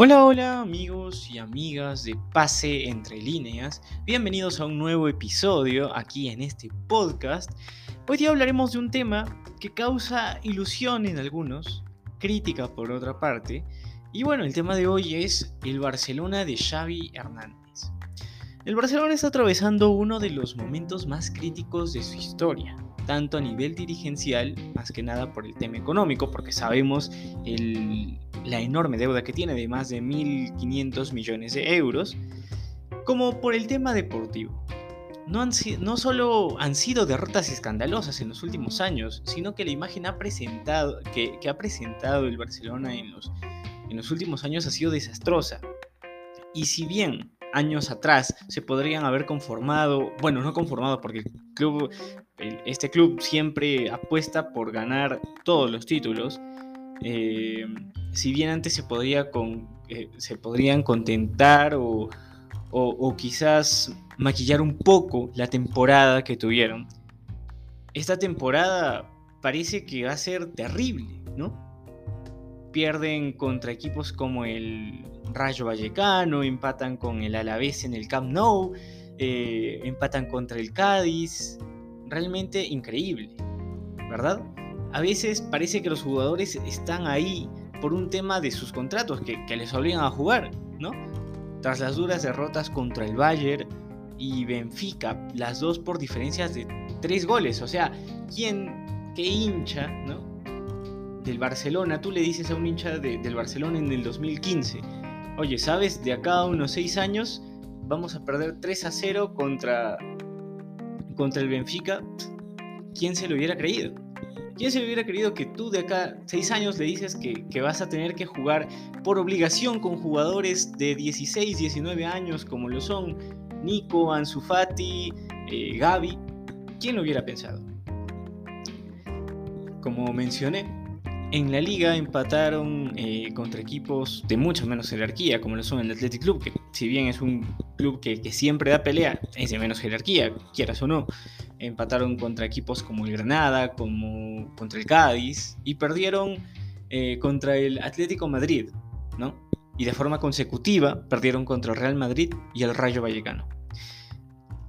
Hola, hola amigos y amigas de Pase entre líneas, bienvenidos a un nuevo episodio aquí en este podcast. Hoy día hablaremos de un tema que causa ilusión en algunos, crítica por otra parte, y bueno, el tema de hoy es el Barcelona de Xavi Hernández. El Barcelona está atravesando uno de los momentos más críticos de su historia, tanto a nivel dirigencial, más que nada por el tema económico, porque sabemos la enorme deuda que tiene de más de 1.500 millones de euros, como por el tema deportivo. No, solo han sido derrotas escandalosas en los últimos años, sino que la imagen que, ha presentado el Barcelona en los, en los últimos años ha sido desastrosa. Y si bien años atrás se podrían haber conformado, bueno, no conformado porque este club siempre apuesta por ganar todos los títulos. Eh, si bien antes se, podría eh, se podrían contentar o, o, quizás maquillar un poco la temporada que tuvieron, esta temporada parece que va a ser terrible, ¿no? Pierden contra equipos como el Rayo Vallecano, empatan con el Alavés en el Camp Nou, eh, empatan contra el Cádiz. Realmente increíble, ¿verdad? A veces parece que los jugadores están ahí por un tema de sus contratos que, les obligan a jugar, ¿no? Tras las duras derrotas contra el Bayern y Benfica, las dos por diferencias de tres goles. O sea, ¿quién, qué hincha, ¿no? Del Barcelona, tú le dices a un hincha del Barcelona en el 2015, oye, ¿sabes? De acá a unos seis años vamos a perder 3 a 0 contra, contra el Benfica. ¿Quién se lo hubiera creído? ¿Quién se hubiera creído que tú de acá seis años le dices que, vas a tener que jugar por obligación con jugadores de 16, 19 años como lo son Nico, Ansu Fati, eh, Gaby? ¿Quién lo hubiera pensado? Como mencioné, en la liga empataron eh, contra equipos de mucha menos jerarquía, como lo son el Athletic Club, que si bien es un club que, siempre da pelea, es de menos jerarquía, quieras o no. Empataron contra equipos como el Granada, como contra el Cádiz, y perdieron eh, contra el Atlético Madrid, ¿no? Y de forma consecutiva perdieron contra el Real Madrid y el Rayo Vallecano.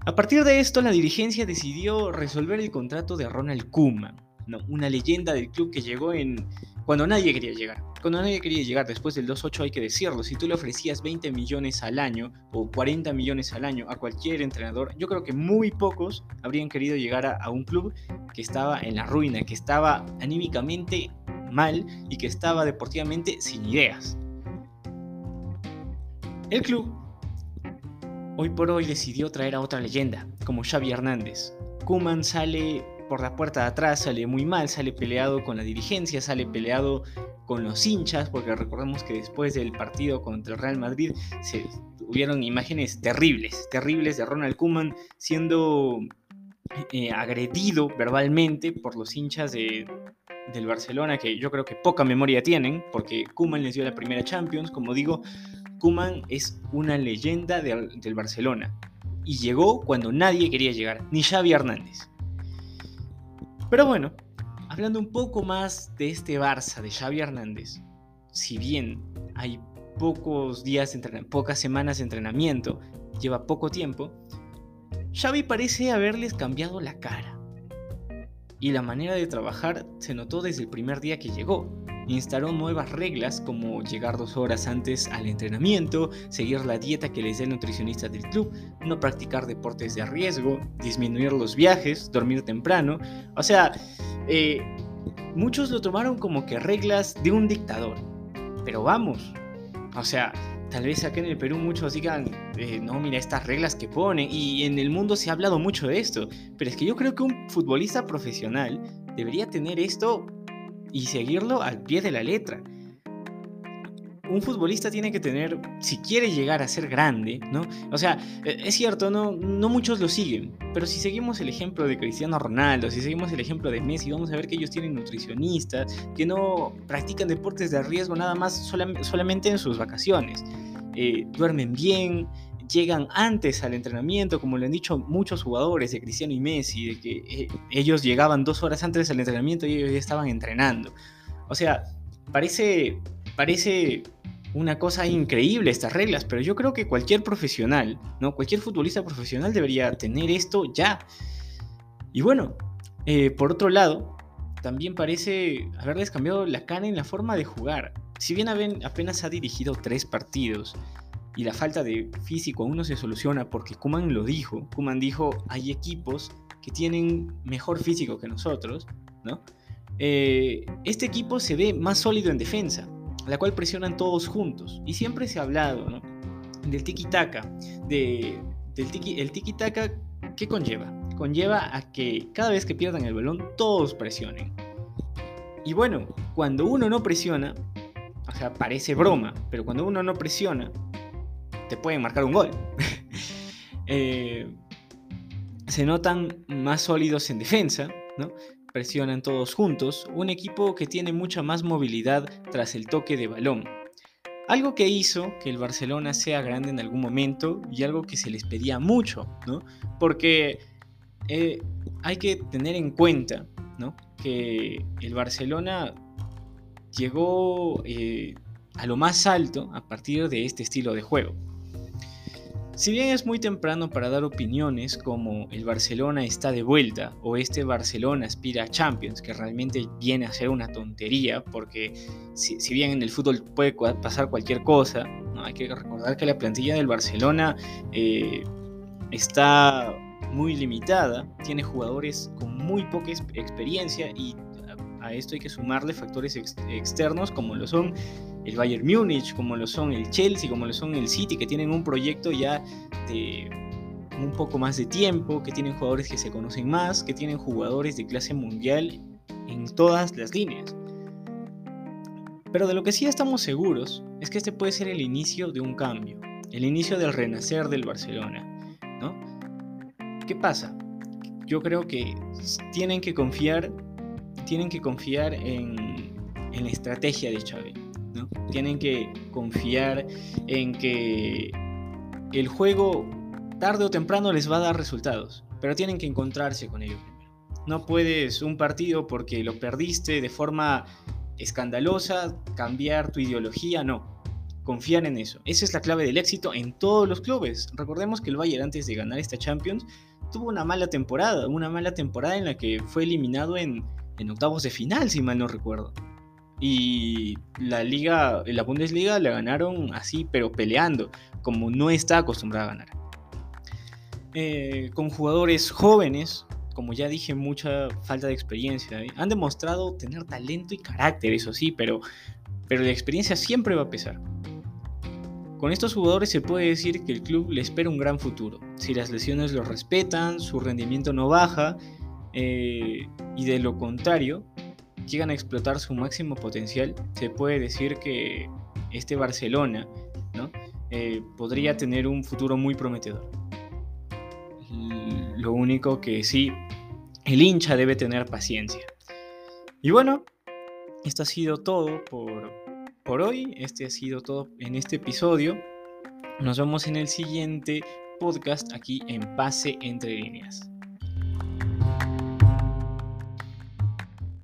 A partir de esto, la dirigencia decidió resolver el contrato de Ronald Koeman una leyenda del club que llegó en cuando nadie quería llegar. Cuando nadie quería llegar después del 2-8 hay que decirlo, si tú le ofrecías 20 millones al año o 40 millones al año a cualquier entrenador, yo creo que muy pocos habrían querido llegar a, un club que estaba en la ruina, que estaba anímicamente mal y que estaba deportivamente sin ideas. El club hoy por hoy decidió traer a otra leyenda, como Xavi Hernández. Kuman sale por la puerta de atrás sale muy mal, sale peleado con la dirigencia, sale peleado con los hinchas, porque recordemos que después del partido contra el Real Madrid se hubieron imágenes terribles, terribles de Ronald Koeman siendo eh, agredido verbalmente por los hinchas de, del Barcelona, que yo creo que poca memoria tienen, porque Koeman les dio la primera Champions, como digo, Koeman es una leyenda del Barcelona. Y llegó cuando nadie quería llegar, ni Xavi Hernández. Pero bueno, hablando un poco más de este Barça de Xavi Hernández, si bien hay pocos días, pocas semanas de entrenamiento, lleva poco tiempo, Xavi parece haberles cambiado la cara. Y la manera de trabajar se notó desde el primer día que llegó instaló nuevas reglas como llegar dos horas antes al entrenamiento, seguir la dieta que les dé el nutricionista del club, no practicar deportes de riesgo, disminuir los viajes, dormir temprano. O sea, eh, muchos lo tomaron como que reglas de un dictador. Pero vamos, o sea, tal vez acá en el Perú muchos digan, eh, no, mira estas reglas que ponen, y en el mundo se ha hablado mucho de esto, pero es que yo creo que un futbolista profesional debería tener esto y seguirlo al pie de la letra. Un futbolista tiene que tener, si quiere llegar a ser grande, ¿no? O sea, e, es cierto, no, no muchos lo siguen, pero si seguimos el ejemplo de Cristiano Ronaldo, si seguimos el ejemplo de Messi, vamos a ver que ellos tienen nutricionistas, que no practican deportes de riesgo nada más solamente en sus vacaciones. Eh, duermen bien, llegan antes al entrenamiento, como le han dicho muchos jugadores de Cristiano y Messi, de que eh, ellos llegaban dos horas antes al entrenamiento y ellos ya estaban entrenando. O sea, parece, parece una cosa increíble estas reglas, pero yo creo que cualquier profesional, ¿no? Cualquier futbolista profesional debería tener esto ya. Y bueno, eh, por otro lado, también parece haberles cambiado la cara en la forma de jugar. Si bien apenas ha dirigido tres partidos y la falta de físico aún no se soluciona porque Kuman lo dijo, Kuman dijo hay equipos que tienen mejor físico que nosotros, ¿no? Eh, este equipo se ve más sólido en defensa, la cual presionan todos juntos. Y siempre se ha hablado ¿no? del tiki-taka. De, del tiki, el tiki-taka, ¿qué conlleva? Conlleva a que cada vez que pierdan el balón, todos presionen. Y bueno, cuando uno no presiona, o sea, parece broma, pero cuando uno no presiona, te pueden marcar un gol. Eh, se notan más sólidos en defensa, ¿no? presionan todos juntos, un equipo que tiene mucha más movilidad tras el toque de balón. Algo que hizo que el Barcelona sea grande en algún momento y algo que se les pedía mucho, ¿no? Porque eh, hay que tener en cuenta, ¿no? Que el Barcelona llegó eh, a lo más alto a partir de este estilo de juego. Si bien es muy temprano para dar opiniones como el Barcelona está de vuelta o este Barcelona aspira a Champions, que realmente viene a ser una tontería, porque si, bien en el fútbol puede pasar cualquier cosa, ¿no? hay que recordar que la plantilla del Barcelona eh, está muy limitada, tiene jugadores con muy poca experiencia y a esto hay que sumarle factores externos como lo son el Bayern Múnich, como lo son el Chelsea, como lo son el City, que tienen un proyecto ya de un poco más de tiempo, que tienen jugadores que se conocen más, que tienen jugadores de clase mundial en todas las líneas. Pero de lo que sí estamos seguros es que este puede ser el inicio de un cambio, el inicio del renacer del Barcelona, ¿no? ¿Qué pasa? Yo creo que tienen que confiar, tienen que confiar en, la estrategia de Xavi. Tienen que confiar en que el juego tarde o temprano les va a dar resultados, pero tienen que encontrarse con ello primero. No puedes un partido porque lo perdiste de forma escandalosa, cambiar tu ideología, no. Confiar en eso. Esa es la clave del éxito en todos los clubes. Recordemos que el Bayern antes de ganar esta Champions tuvo una mala temporada, una mala temporada en la que fue eliminado en, en octavos de final, si mal no recuerdo. Y la liga, la Bundesliga la ganaron así, pero peleando, como no está acostumbrada a ganar. Eh, con jugadores jóvenes, como ya dije, mucha falta de experiencia. ¿eh? Han demostrado tener talento y carácter, eso sí, pero, pero la experiencia siempre va a pesar. Con estos jugadores se puede decir que el club le espera un gran futuro. Si las lesiones lo respetan, su rendimiento no baja, eh, y de lo contrario, llegan a explotar su máximo potencial, se puede decir que este Barcelona ¿no? Eh, podría tener un futuro muy prometedor. Lo único que sí, el hincha debe tener paciencia. Y bueno, esto ha sido todo por, por hoy. Este ha sido todo en este episodio. Nos vemos en el siguiente podcast aquí en Pase entre líneas.